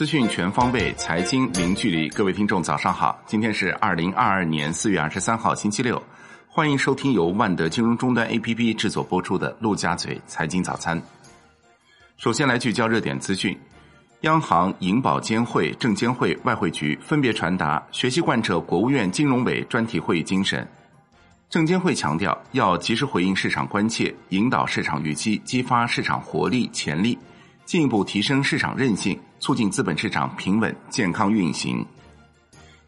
资讯全方位，财经零距离。各位听众，早上好！今天是二零二二年四月二十三号，星期六。欢迎收听由万德金融终端 APP 制作播出的陆家嘴财经早餐。首先来聚焦热点资讯：央行、银保监会、证监会、外汇局分别传达学习贯彻国务院金融委专题会议精神。证监会强调，要及时回应市场关切，引导市场预期，激发市场活力潜力。进一步提升市场韧性，促进资本市场平稳健康运行。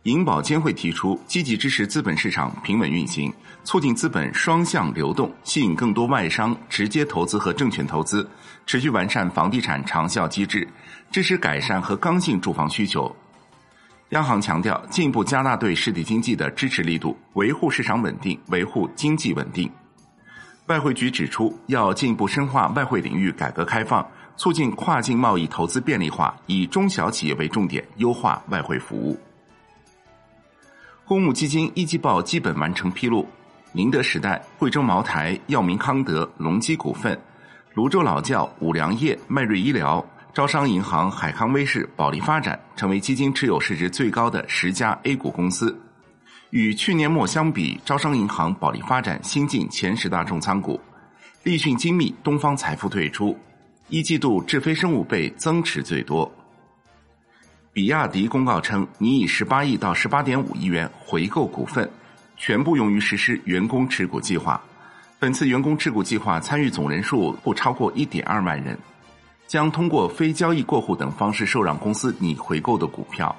银保监会提出，积极支持资本市场平稳运行，促进资本双向流动，吸引更多外商直接投资和证券投资，持续完善房地产长效机制，支持改善和刚性住房需求。央行强调，进一步加大对实体经济的支持力度，维护市场稳定，维护经济稳定。外汇局指出，要进一步深化外汇领域改革开放。促进跨境贸易投资便利化，以中小企业为重点，优化外汇服务。公募基金一季报基本完成披露，宁德时代、贵州茅台、药明康德、隆基股份、泸州老窖、五粮液、迈瑞医疗、招商银行、海康威视、保利发展成为基金持有市值最高的十家 A 股公司。与去年末相比，招商银行、保利发展新进前十大重仓股，立讯精密、东方财富退出。一季度智飞生物被增持最多。比亚迪公告称，拟以十八亿到十八点五亿元回购股份，全部用于实施员工持股计划。本次员工持股计划参与总人数不超过一点二万人，将通过非交易过户等方式受让公司拟回购的股票。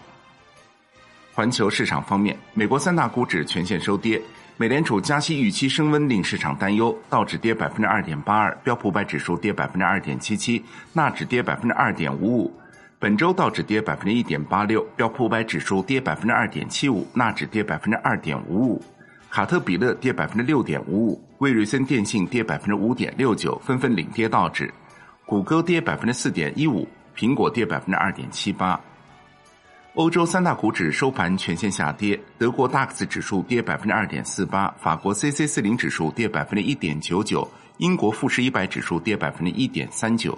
环球市场方面，美国三大股指全线收跌。美联储加息预期升温，令市场担忧，道指跌百分之二点八二，标普百指数跌百分之二点七七，纳指跌百分之二点五五。本周道指跌百分之一点八六，标普百指数跌百分之二点七五，纳指跌百分之二点五五。卡特彼勒跌百分之六点五五，威瑞森电信跌百分之五点六九，纷纷领跌道指。谷歌跌百分之四点一五，苹果跌百分之二点七八。欧洲三大股指收盘全线下跌，德国 DAX 指数跌百分之二点四八，法国 c c 四零指数跌百分之一点九九，英国富时一百指数跌百分之一点三九。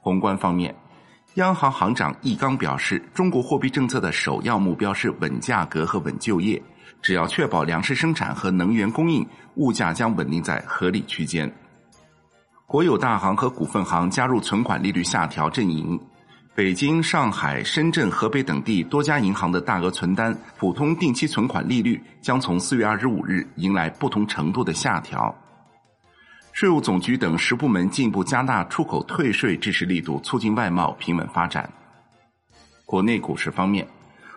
宏观方面，央行行长易纲表示，中国货币政策的首要目标是稳价格和稳就业，只要确保粮食生产和能源供应，物价将稳定在合理区间。国有大行和股份行加入存款利率下调阵营。北京、上海、深圳、河北等地多家银行的大额存单普通定期存款利率将从四月二十五日迎来不同程度的下调。税务总局等十部门进一步加大出口退税支持力度，促进外贸平稳发展。国内股市方面，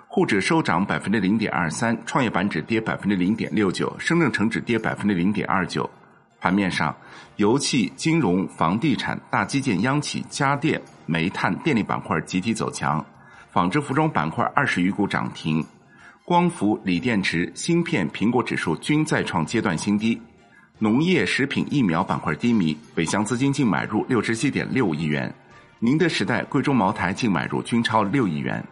沪指收涨百分之零点二三，创业板指跌百分之零点六九，深证成指跌百分之零点二九。盘面上，油气、金融、房地产、大基建、央企、家电。煤炭、电力板块集体走强，纺织服装板块二十余股涨停，光伏、锂电池、芯片、苹果指数均再创阶段新低。农业、食品、疫苗板块低迷，北向资金净买入六十七点六亿元，宁德时代、贵州茅台净买入均超六亿元。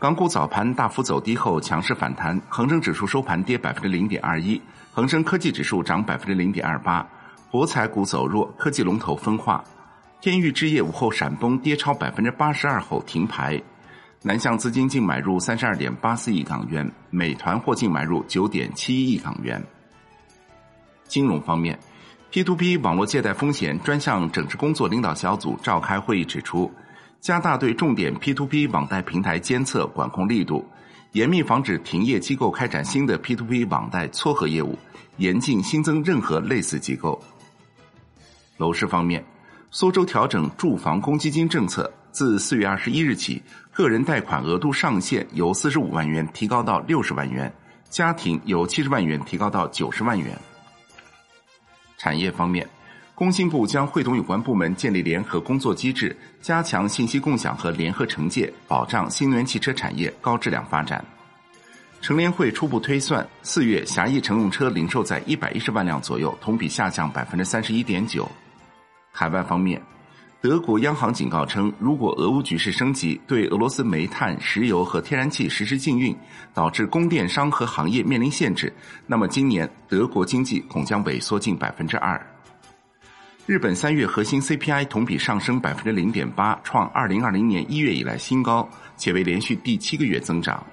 港股早盘大幅走低后强势反弹，恒生指数收盘跌百分之零点二一，恒生科技指数涨百分之零点二八，博彩股走弱，科技龙头分化。天域置业午后闪崩，跌超百分之八十二后停牌。南向资金净买入三十二点八四亿港元，美团或净买入九点七一亿港元。金融方面，P to P 网络借贷风险专项整治工作领导小组召开会议指出，加大对重点 P to P 网贷平台监测管控力度，严密防止停业机构开展新的 P to P 网贷撮合业务，严禁新增任何类似机构。楼市方面。苏州调整住房公积金政策，自四月二十一日起，个人贷款额度上限由四十五万元提高到六十万元，家庭由七十万元提高到九十万元。产业方面，工信部将会同有关部门建立联合工作机制，加强信息共享和联合惩戒，保障新能源汽车产业高质量发展。乘联会初步推算，四月狭义乘用车零售在一百一十万辆左右，同比下降百分之三十一点九。海外方面，德国央行警告称，如果俄乌局势升级，对俄罗斯煤炭、石油和天然气实施禁运，导致供电商和行业面临限制，那么今年德国经济恐将萎缩近百分之二。日本三月核心 CPI 同比上升百分之零点八，创二零二零年一月以来新高，且为连续第七个月增长。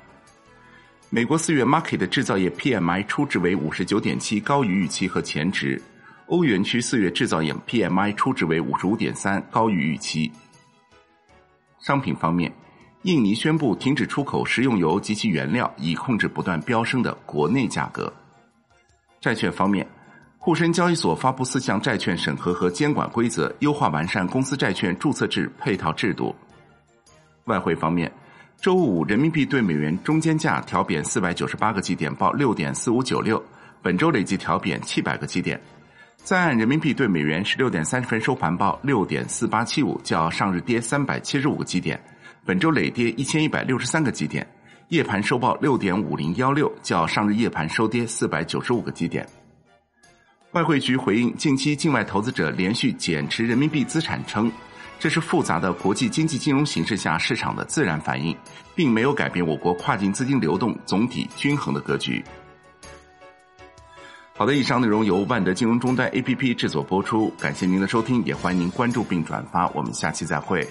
美国四月 Market 制造业 PMI 初值为五十九点七，高于预期和前值。欧元区四月制造业 PMI 初值为五十五点三，高于预期。商品方面，印尼宣布停止出口食用油及其原料，以控制不断飙升的国内价格。债券方面。沪深交易所发布四项债券审核和监管规则，优化完善公司债券注册制配套制度。外汇方面，周五人民币对美元中间价调贬四百九十八个基点，报六点四五九六，本周累计调贬七百个基点。在岸人民币对美元十六点三十分收盘报六点四八七五，较上日跌三百七十五个基点，本周累跌一千一百六十三个基点。夜盘收报六点五零幺六，较上日夜盘收跌四百九十五个基点。外汇局回应近期境外投资者连续减持人民币资产，称这是复杂的国际经济金融形势下市场的自然反应，并没有改变我国跨境资金流动总体均衡的格局。好的，以上内容由万德金融终端 APP 制作播出，感谢您的收听，也欢迎您关注并转发，我们下期再会。